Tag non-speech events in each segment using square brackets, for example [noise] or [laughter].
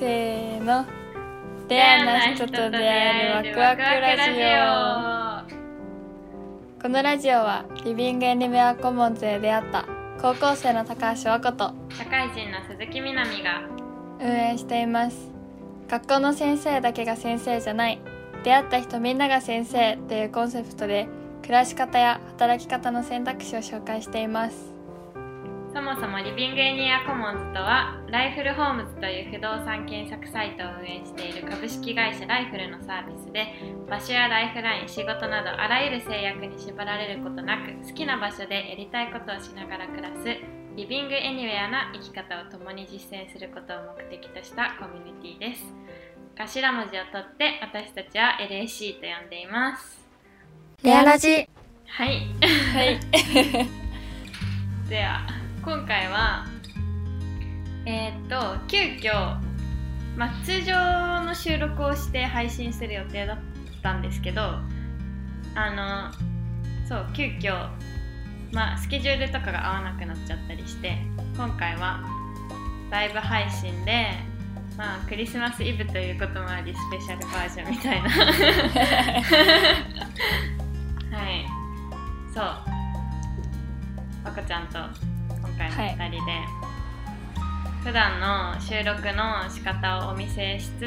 せーの。レアな人と出会えるワクワクラジオ。このラジオはリビングエニメアコモンズで出会った高校生の高橋和子と社会人の鈴木みなみが運営しています。学校の先生だけが先生じゃない出会った人みんなが先生というコンセプトで暮らし方や働き方の選択肢を紹介していますそもそもリビングエニアコモンズとはライフルホームズという不動産検索サイトを運営している株式会社ライフルのサービスで場所やライフライン仕事などあらゆる制約に縛られることなく好きな場所でやりたいことをしながら暮らすリビングエニウェアな生き方を共に実践することを目的としたコミュニティです。頭文字を取って私たちは LAC と呼んでいます。レアラジ。はい。はい。[laughs] では今回はえーっと急遽まあ通常の収録をして配信する予定だったんですけどあのそう急遽まあスケジュールとかが合わなくなっちゃったりして今回はライブ配信でまあクリスマスイブということもありスペシャルバージョンみたいな。[laughs] はい。そう。和子ちゃんと。今回も2人で、普段の収録の仕方をお見せしつつ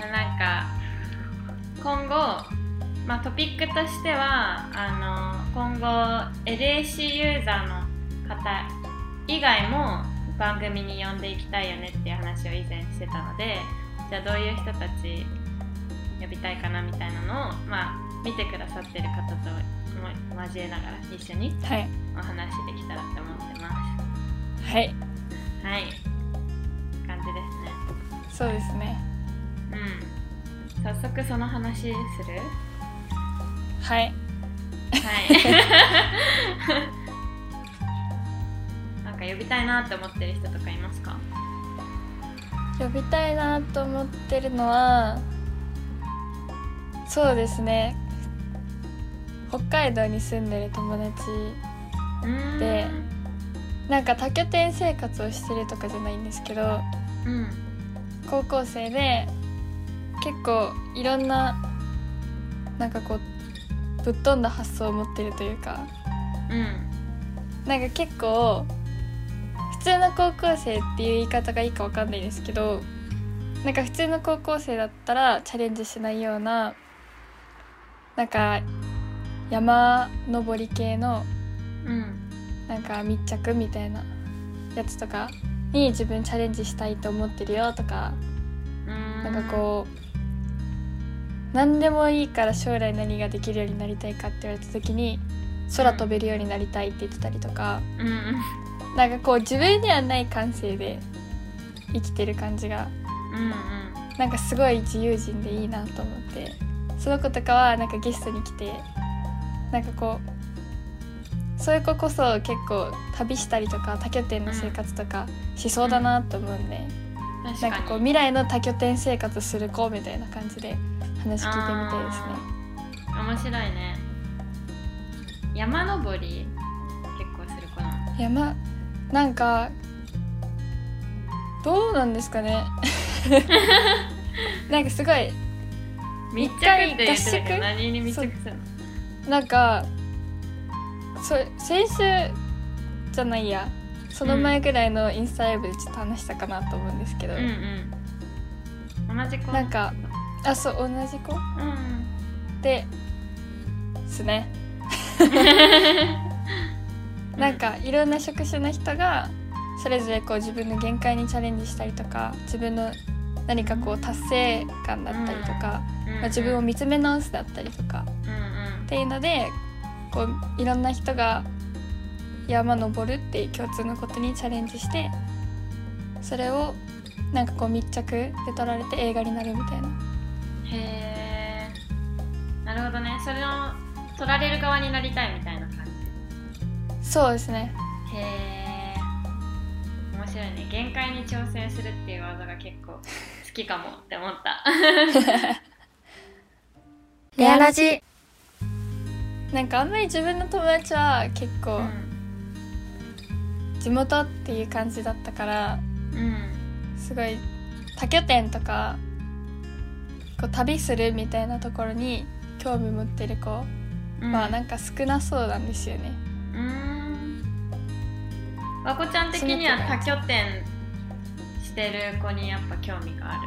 なんか今後、まあ、トピックとしてはあの今後 LAC ユーザーの方以外も番組に呼んでいきたいよねっていう話を以前してたのでじゃあどういう人たち呼びたいかなみたいなのを、まあ、見てくださってる方とも交えながら一緒にはい。お話できたらって思ってまはい。すはい。感じですね。そうですね。うん。早速その話する？はい。はい。[laughs] なんか呼びたいなって思ってる人とかいますか？呼びたいなと思ってるのはそうですね北海道に住んでる友達でなんか多拠点生活をしてるとかじゃないんですけどうん高校生で結構いろんななんかこうぶっ飛んだ発想を持ってるというかうん。なんか結構普通の高校生っていう言い方がいいかわかんないですけどなんか普通の高校生だったらチャレンジしないようななんか山登り系のうん。なんか密着みたいなやつとかに自分チャレンジしたいと思ってるよとかなんかこう何でもいいから将来何ができるようになりたいかって言われた時に空飛べるようになりたいって言ってたりとかうなんかこう自分にはない感性で生きてる感じがうん。なんかすごい自由人でいいなと思ってその子とかはなんかゲストに来てなんかこうそういう子こそ結構旅したりとか多拠点の生活とかしそうだなと思うんで、うん。なんかこう未来の多拠点生活する子みたいな感じで話聞いてみたいですね。面白いね。山登り結構する子なの？山なんかどうなんですかね。[laughs] なんかすごい密着って言ってたけど何に密着するの？なんかそ先週じゃないや。その前ぐらいのインスタライブでちょっと話したかなと思うんですけど、うんうん。同じ子。なんかあそう同じ子？うん。ですね。[laughs] なんかいろんな職種の人がそれぞれこう自分の限界にチャレンジしたりとか自分の何かこう達成感だったりとか、まあ、自分を見つめ直すだったりとか。うんうんっていうのでこういろんな人が山登るっていう共通のことにチャレンジしてそれをなんかこう密着で撮られて映画になるみたいな。へえなるほどね。それを取られる側になりたいみたいな感じ。そうですね。へえ面白いね。限界に挑戦するっていう技が結構 [laughs] 好きかもって思った。[laughs] レアラジなんかあんまり自分の友達は結構うん。地元っていう感じだったからうん。すごい多拠点とかこう旅するみたいなところに興味持ってる子はなんか少なそうなんですよね。うん。和子ちゃん的には多拠点してる子にやっぱ興味がある。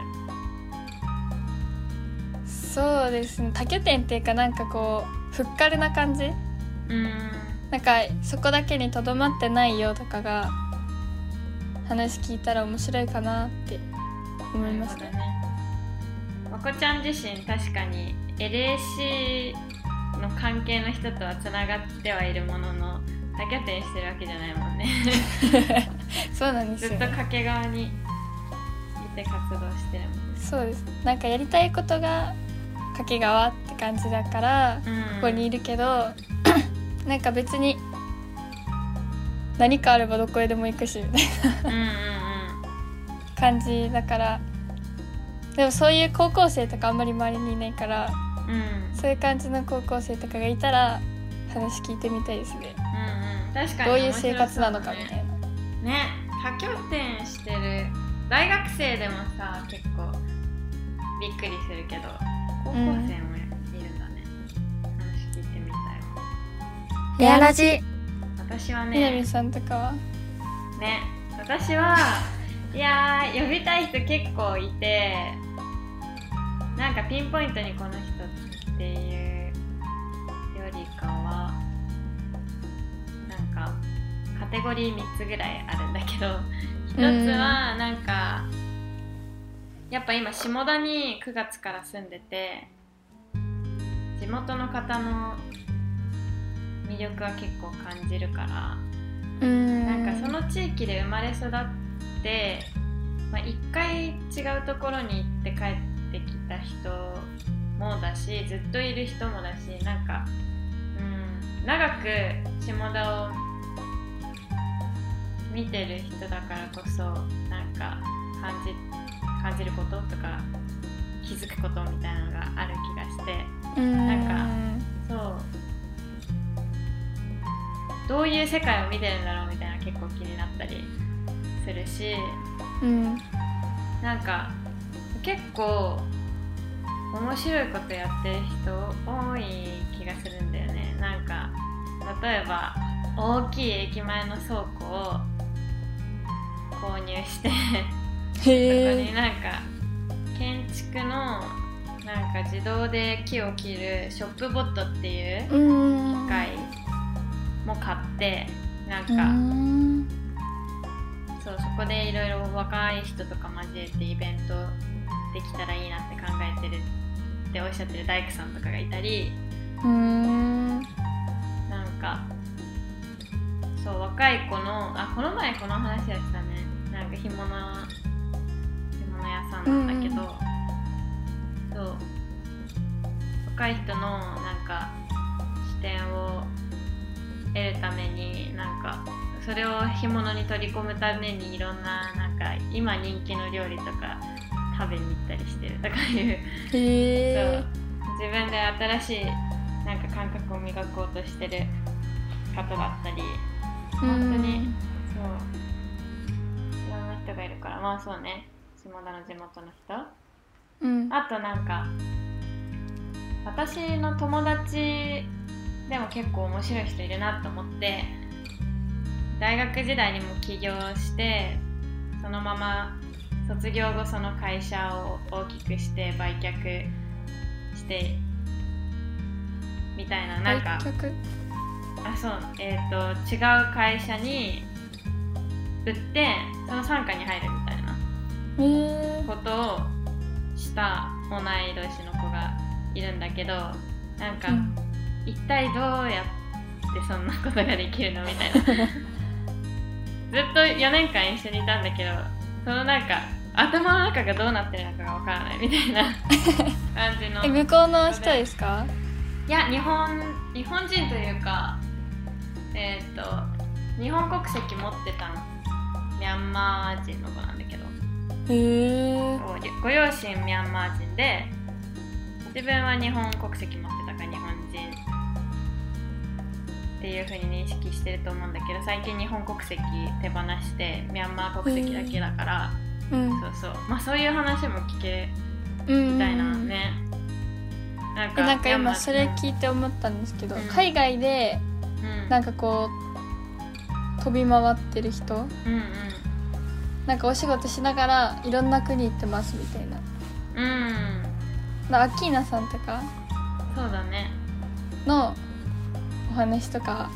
そうですね。多拠点っていうかなんかこうふっかるな感じ？うん。なんかそこだけにとどまってないよとかが話聞いたら面白いかなって思いますね。まこちゃん自身確かに LAC の関係の人とはつながってはいるものの多拠点してるわけじゃないもんね。[laughs] そうなんですよ、ね、ずっと掛川にいて活動してるもんね。そうです。なんかやりたいことが掛川って感じだから、うん、ここにいるけど [coughs] なんか別に何かあればどこへでも行くしみたいな感じだから。でもそういう高校生とかあんまり周りにいないから、うん、そういう感じの高校生とかがいたら話聞いてみたいですね、うんうん、確かにどういう生活なのかみたいな。ね多拠点してる。大学生でもさ結構びっくりするけど高校生もいるんだね、うん、話聞いてみたいわ。レアラジ。私はね。南さんとかは？ね。私はいや呼びたい人結構いてなんかピンポイントにこの人っていうよりかはなんかカテゴリー3つぐらいあるんだけど一つはなんか、やっぱ今下田に9月から住んでて地元の方の魅力は結構感じるからうん。なんかその地域で生まれ育って、まあ、一回違うところに行って帰ってきた人もだしずっといる人もだしなんかうん長く下田を見てる人だからこそなんか感じ感じることとか気づくことみたいなのがある気がしてなんかそう。どういう世界を見てるんだろうみたいな結構気になったりするし、うん、なんか結構面白いことやってる人多い気がするんだよね。なんか例えば大きい駅前の倉庫を購入してそこになんか建築のなんか自動で木を切るショップボットっていう機械も買ってなんかそうそこでいろいろ若い人とか交えてイベントできたらいいなって考えてるっておっしゃってる大工さんとかがいたりなんかそう若い子のあこの前この話をしたね。なんか干物干物屋さんなんだけど、そう若い人のなんか視点を得るためになんかそれを干物に取り込むためにいろんななんか今人気の料理とか食べに行ったりしてるとかいうそう自分で新しいなんか感覚を磨こうとしてる方だったり本当にそういろんな人がいるからまあそうね下田の地元の人、うん、あとなんか私の友達でも結構面白い人いるなと思って大学時代にも起業してそのまま卒業後その会社を大きくして売却してみたいななんかあそうえっ、ー、と違う会社に売ってその傘下に入るみたいなことをした同い年の子がいるんだけどなんか、うん。一体どうやってそんなことができるのみたいな。[laughs] ずっと4年間一緒にいたんだけどそのなんか頭の中がどうなってるのかがわからないみたいな [laughs] 感じの。え向こうの人ですか？いや日本日本人というかえっ、と日本国籍持ってたミャンマー人の子なんだけどへえご両親ミャンマー人で自分は日本国籍持ってたから日本人っていう風に認識してると思うんだけど最近日本国籍手放してミャンマー国籍だけだから、うん。そうそう。まあそういう話も聞けうんみたいなね、なんえなんかやっぱ今それ聞いて思ったんですけど、うん。海外でうん。なんかこう飛び回ってる人うんうんなんかお仕事しながらいろんな国行ってますみたいな。うん。なアッキーナさんとか？そうだね。のお話とか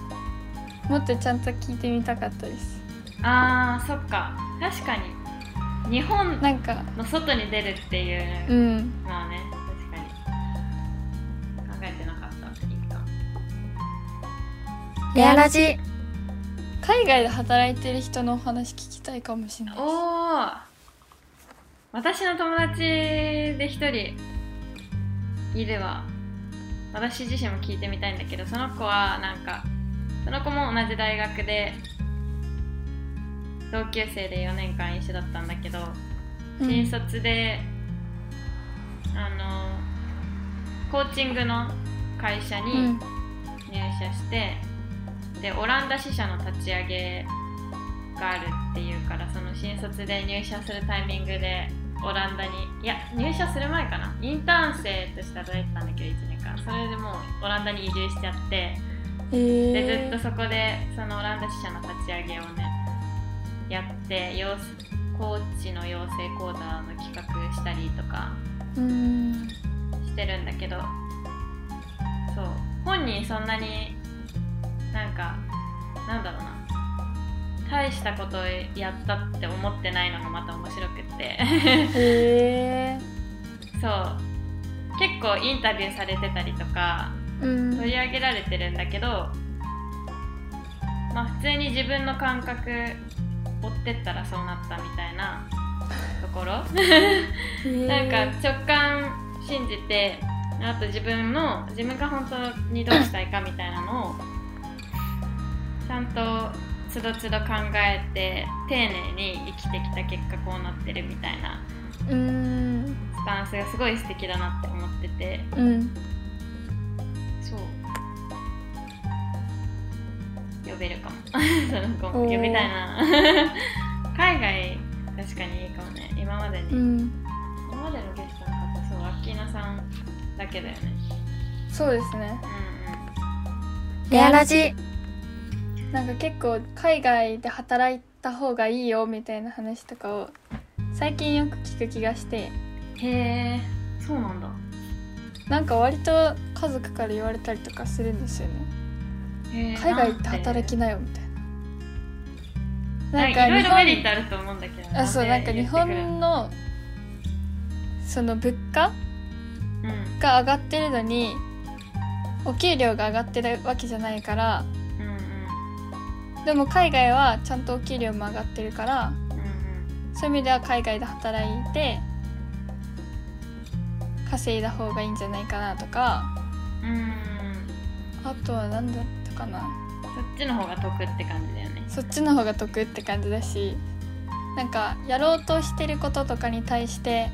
もっとちゃんと聞いてみたかったです。あーそっか。確かに。日本なんかの外に出るっていううんのはね確かに。考えてなかった。いいか。レアラジ海外で働いてる人のお話聞きたいかもしれない。ですおお私の友達で一人いるわ私自身も聞いてみたいんだけどその子はなんかその子も同じ大学で同級生で4年間一緒だったんだけどうん。新卒で、あのコーチングの会社にうん。入社して、でオランダ支社の立ち上げがあるっていうからその新卒で入社するタイミングでオランダにいや入社する前かな。インターン生として働いてたんだけど1年間。それでもうオランダに移住しちゃって。えでずっーとそこでそのオランダ支社の立ち上げをねやって養コーチの養成講座の企画したりとかうん。してるんだけどそう。本人そんなになんかなんだろうな。大したことをやったって思ってないのがまた面白くって。へえそう。結構インタビューされてたりとかうん。取り上げられてるんだけどまあ普通に自分の感覚追ってったらそうなったみたいなところ。なんか直感信じてあと自分の自分が本当にどうしたいかみたいなのをちゃんとつどつど考えて丁寧に生きてきた結果こうなってるみたいなうん。スタンスがすごい素敵だなって思ってて。うん。そう。呼べるかも。[laughs] その子も呼びたいな。海外確かにいいかもね。今までに、うん。今までのゲストの方そうアッキーナさんだけだよね。そうですね。うん。レアラジなんか結構海外で働いた方がいいよみたいな話とかを最近よく聞く気がして。うんへえそうなんだ。なんか割と家族から言われたりとかするんですよね。海外行って働きななよみたいな。なんかいろいろメリッ日トあると思うんだけど本あそうなんか日本のその物価うん。が上がってるのにお給料が上がってるわけじゃないからうんでも海外はちゃんとお給料も上がってるからそういう意味では海外で働いて稼いだ方がいいんじゃないかなとかうん。うんあとは何だったかな。そっちの方が得って感じだよね。そっちの方が得って感じだしなんかやろうとしてることとかに対して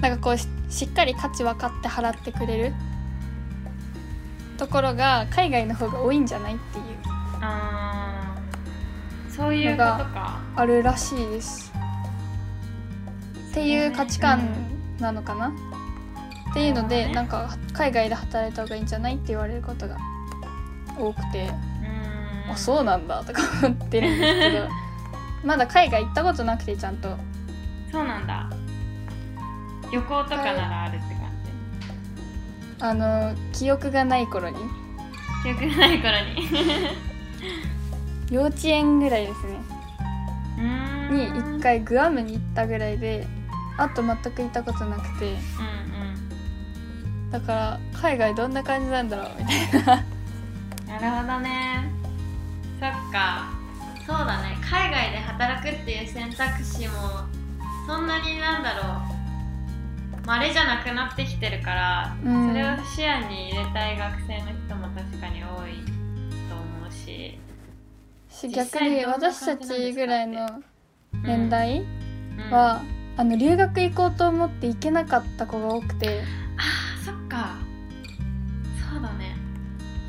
なんかこうししっかり価値分かって払ってくれるところが海外の方が多いんじゃないっていう。あーそういうことか。あるらしいです。っていう価値観なのかな、っていうので、ね。なんか海外で働いた方がいいんじゃないって言われることが多くて、うん。あそうなんだとか思ってるんですけど。[laughs] まだ海外行ったことなくてちゃんと。そうなんだ。旅行とかならあるって感あの記憶がない頃に。じ記憶がない頃に幼稚園ぐらいですね。に一回グアムに行ったぐらいであと全く行ったことなくて。うんだから海外どんな感じなんだろうみたいな。うんなるほどね。そっか。そうだね。海外で働くっていう選択肢もそんなになんだろう。まれじゃなくなってきてるから、うん。それを視野に入れたい学生の逆に私たちぐらいの年代うん。は、あの留学行こうと思って行けなかった子が多くて。あーそっか。そうだね。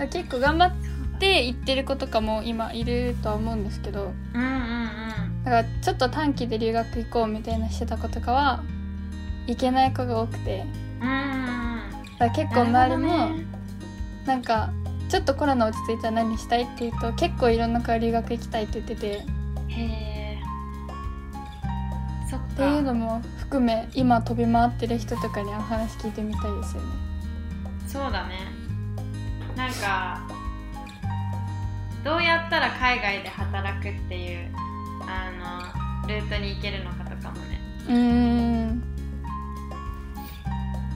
結構頑張って行ってる子とかも今いるとは思うんですけど。うんうんうん。だからちょっと短期で留学行こうみたいなしてた子とかは行けない子が多くて。うんだから結構周りもなんかちょっとコロナ落ち着いたら何したいって言うと結構いろんな子が留学行きたいって言ってて。へえそっか。っていうのも含め今飛び回ってる人とかにお話聞いてみたいですよね。そうだね。なんかどうやったら海外で働くっていうあのルートに行けるのかとかもね。うーん。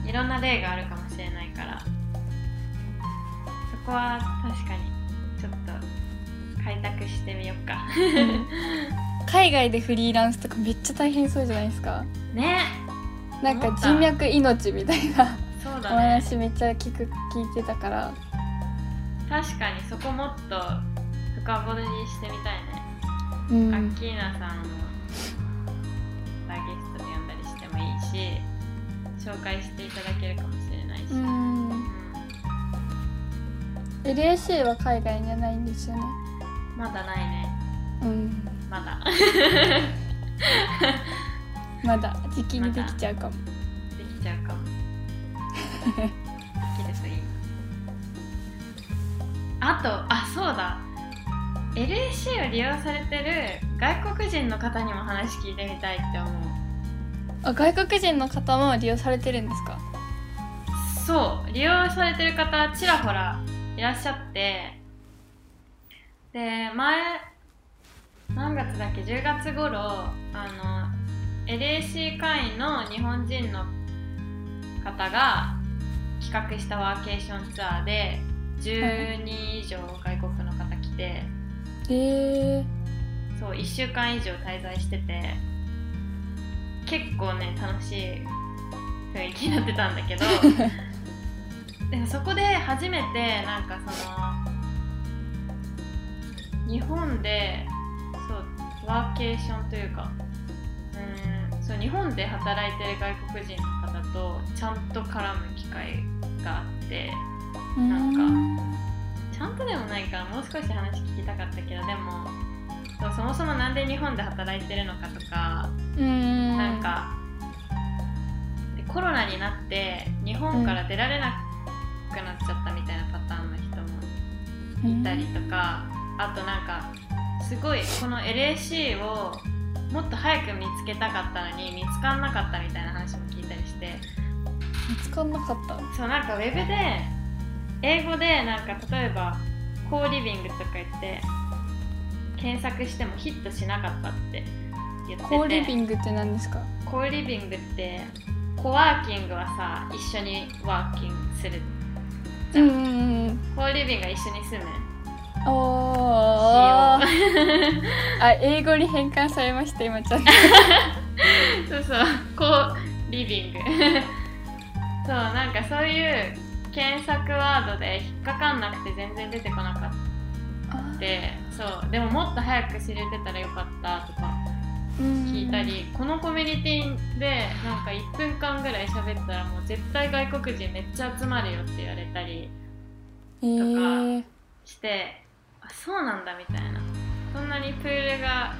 いろんな例があるかもこは確かにちょっと開拓してみようか。海外でフリーランスとかめっちゃ大変そうじゃないですか。ね。なんか人脈命みたいな。おそうだね。話めっちゃ聞く聞いてたから。確かにそこもっと深掘りしてみたいね、うん。アッキーナさんをゲストで呼んだりしてもいいし紹介していただけるかもしれないし、ううんん LAC は海外にはないんですよね。まだないね。うん。まだ。まだ。時期にできちゃうかも、できちゃうかも。できるといい。あとあそうだ。LAC を利用されてる外国人の方にも話聞いてみたいって思う。あ外国人の方も利用されてるんですか？そう。利用されてる方ちらほらいらっしゃって。で前何月だっけ？10月頃あの LAC 会員の日本人の方が企画したワーケーションツアーで10人以上外国の方来て。え。ー、そう1週間以上滞在してて。結構ね楽しい雰囲気になってたんだけど [laughs] でもそこで初めてなんかその日本でそうワーケーションというかうんそう日本で働いてる外国人の方とちゃんと絡む機会があってなんかちゃんとでもないからもう少し話聞きたかったけどでもそうそもそもなんで日本で働いてるのかとかなんかでコロナになって日本から出られなくなっちゃったみたいなパターンの人もいたりとか、あとなんかすごいこの LAC をもっと早く見つけたかったのに見つかんなかったみたいな話も聞いたりして見つかんなかった？そうなんかウェブで英語でなんか例えば「コーリビング」とか言って検索してもヒットしなかったって言っててコーリビングって何ですか？コーリビングってコワーキングはさ一緒にワーキングするじゃん、うんうんうん。コーリビングが一緒に住む。おー。しよあ英語に変換されました今ちゃんと。う [laughs] そうそう。コーリビング。そうなんかそういう検索ワードで引っかかんなくて全然出てこなかった。そうでももっと早く知れてたらよかったとか聞いたり、このコミュニティでなんか1分間ぐらい喋ったらもう絶対外国人めっちゃ集まるよって言われたりえー、してあそうなんだみたいな。そんなにプールが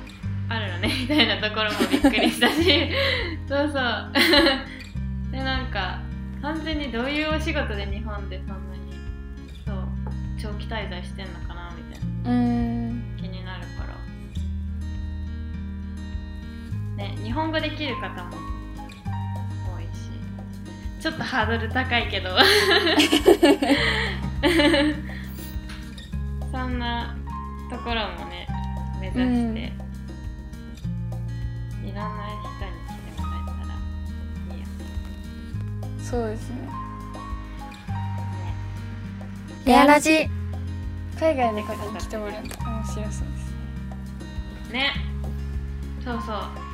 あるのね [laughs] みたいなところもびっくりしたし。[laughs] そうそう。[laughs] でなんか完全にどういうお仕事で日本でそんなにそう長期滞在してんのかなみたいなね日本語できる方も多いしちょっとハードル高いけど。[laughs] そんなところもね目指して、うんいろんな人に来てもらえたらいいよね。そうですね。ね。レアラジ。海外の方に来てもらうの面白そうですね。そうそう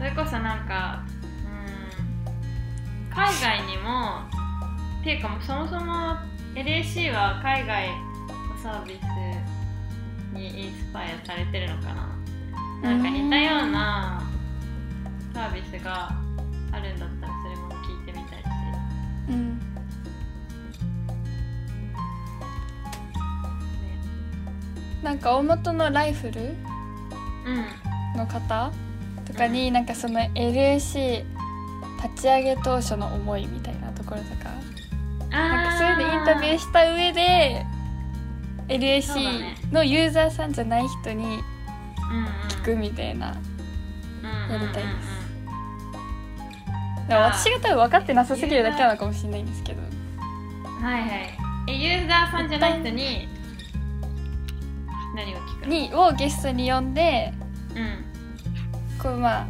それこそなんかうん海外にもっていうかもうそもそも LAC は海外のサービスにインスパイアされてるのかな。なんか似たようなサービスがあるんだったらそれも聞いてみたいし。うん。ねなんか大元のライフルうん。の方とかに、なんかその LAC 立ち上げ当初の思いみたいなところとかなんかそういうのインタビューした上で LAC のユーザーさんじゃない人に聞くみたいなやりたいです。私が多分分かってなさすぎるだけなのかもしれないんですけど。はいはい。えユーザーさんじゃない人に何を聞くにをゲストに呼んで、うん、こうまあ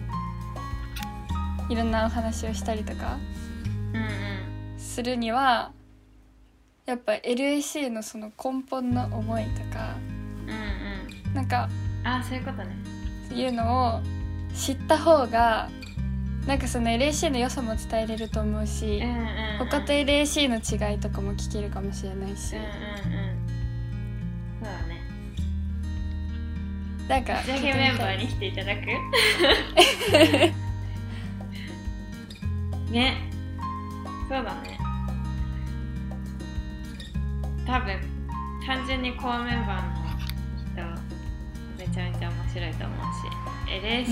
いろんなお話をしたりとかするには、やっぱ LAC のその根本の思いとか、うんうん、なん。かあそういうことね。いうのを知った方がなんかその LAC の良さも伝えれると思うし、うんうんうん、他と LAC の違いとかも聞けるかもしれないし、うんうんうん、なんか打ち上げメンバーに来ていただく？[laughs] ね。そうだね。多分単純にコアメンバーの人めちゃめちゃ面白いと思うし。LAC、う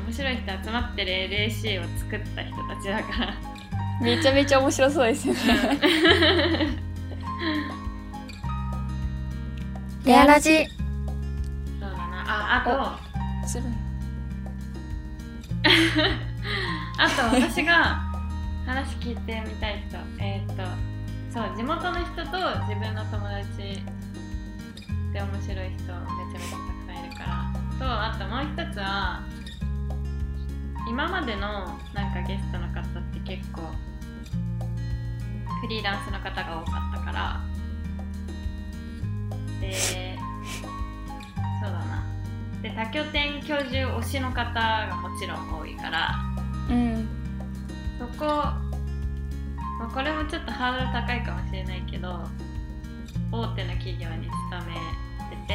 ん。面白い人集まってる LAC を作った人たちだから。めちゃめちゃ面白そうですよね。[laughs] レアラジああとする [laughs] あと私が話聞いてみたい人。えー、っとそう地元の人と自分の友達で面白い人めちゃめちゃたくさんいるから。とあともう一つは今までのなんかゲストの方って結構フリーランスの方が多かったから。でで多拠点居住推しの方がもちろん多いから。うん。そこ、まあ、これもちょっとハードル高いかもしれないけど大手の企業に勤めてて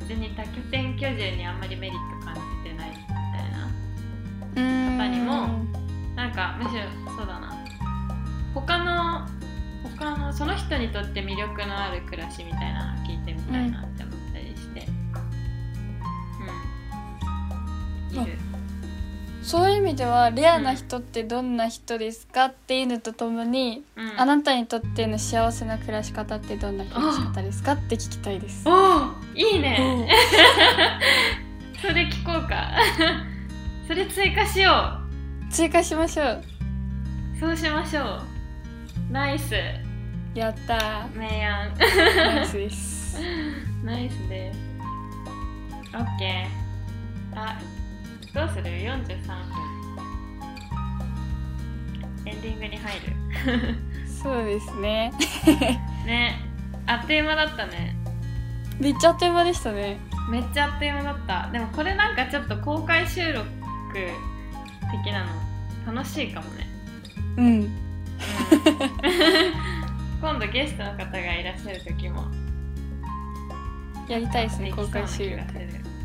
別に多拠点居住にあんまりメリット感じ方にもなんかむしろそうだな。他の他のその人にとって魅力のある暮らしみたいなの聞いてみたいな。っているそういう意味ではレアな人ってどんな人ですかっていうのとともに、うん、あなたにとっての幸せな暮らし方ってどんな暮らし方ですかって聞きたいです。おいいね。[laughs] それ聞こうか。[laughs] それ追加しよう。追加しましょう。そうしましょう。ナイス。やった明暗。ナイスです。[laughs] ナイスです。オッケー。あどうする ?43 分エンディングに入る。そうですね。[laughs] ね。あっという間だったね。めっちゃあっという間でしたね。めっちゃあっという間だった。でもこれなんかちょっと公開収録的なの。楽しいかもね。うん、うん、[laughs] 今度ゲストの方がいらっしゃる時も。やりたいですね公開収録。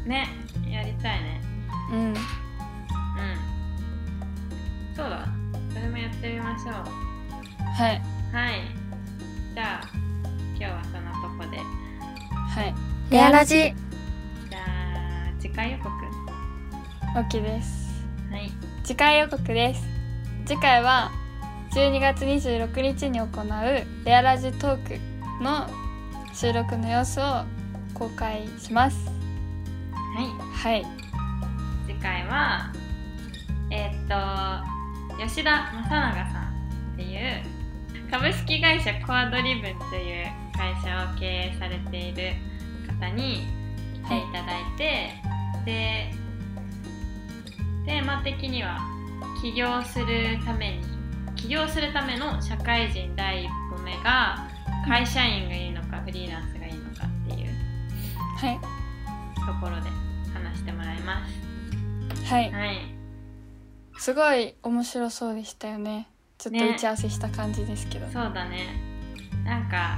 ね。やりたいねうん。うん。そうだ。それもやってみましょう。はい。はい。じゃあ今日はそのとこで。はい。レアラジ。じゃあ次回予告。OK です。はい。次回予告です。次回は12月26日に行うレアラジトークの収録の様子を公開します。はい。はい。次回はえー、っと吉田正永さんっていう株式会社コアドリブンという会社を経営されている方に来ていただいて、はい、でテーマ的には起業するために起業するための社会人第一歩目が会社員がいいのかフリーランスがいいのかっていうはい。ところで話してもらいますはい、はい、すごい面白そうでしたよね。ちょっと打ち合わせした感じですけど、ね、そうだね。なんか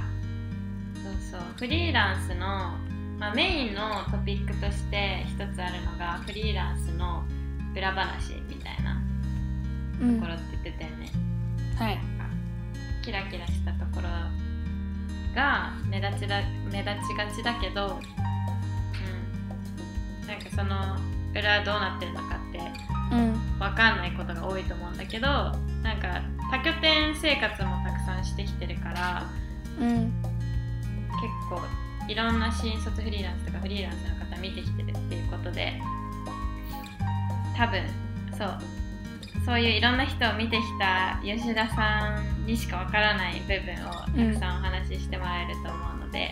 そうそう。フリーランスの、まあ、メインのトピックとして一つあるのがフリーランスの裏話みたいなところって言ってたよね、うん、はいキラキラしたところが目立ちだ目立ちがちだけど、うん、なんかその裏どうなってるのかって分かんないことが多いと思うんだけどなんか多拠点生活もたくさんしてきてるから、うん、結構いろんな新卒フリーランスとかフリーランスの方見てきてるっていうことで多分そう。そういういろんな人を見てきた吉田さんにしかわからない部分をたくさんお話ししてもらえると思うので、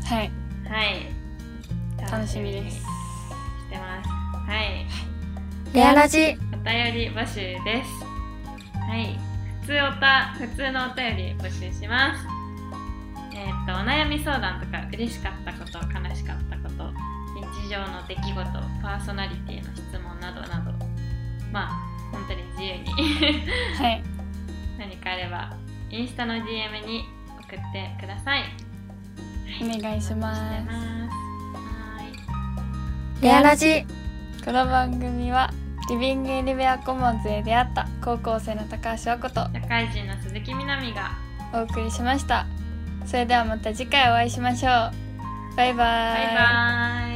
うん、はい。はい楽しみです。してますはい。レアラジ。お便り募集です。はい。普通おた普通のお便り募集します。えっ、とお悩み相談とか嬉しかったこと悲しかったこと日常の出来事パーソナリティの質問などなどまあ本当に自由に。はい。[laughs] 何かあればインスタの DM に送ってください、お願いします。はい。レアラジこの番組はリビングエリベアコモンズで出会った高校生の高橋和子と社会人の鈴木みなみがお送りしました。それではまた次回お会いしましょう。バイバイ。バイバイ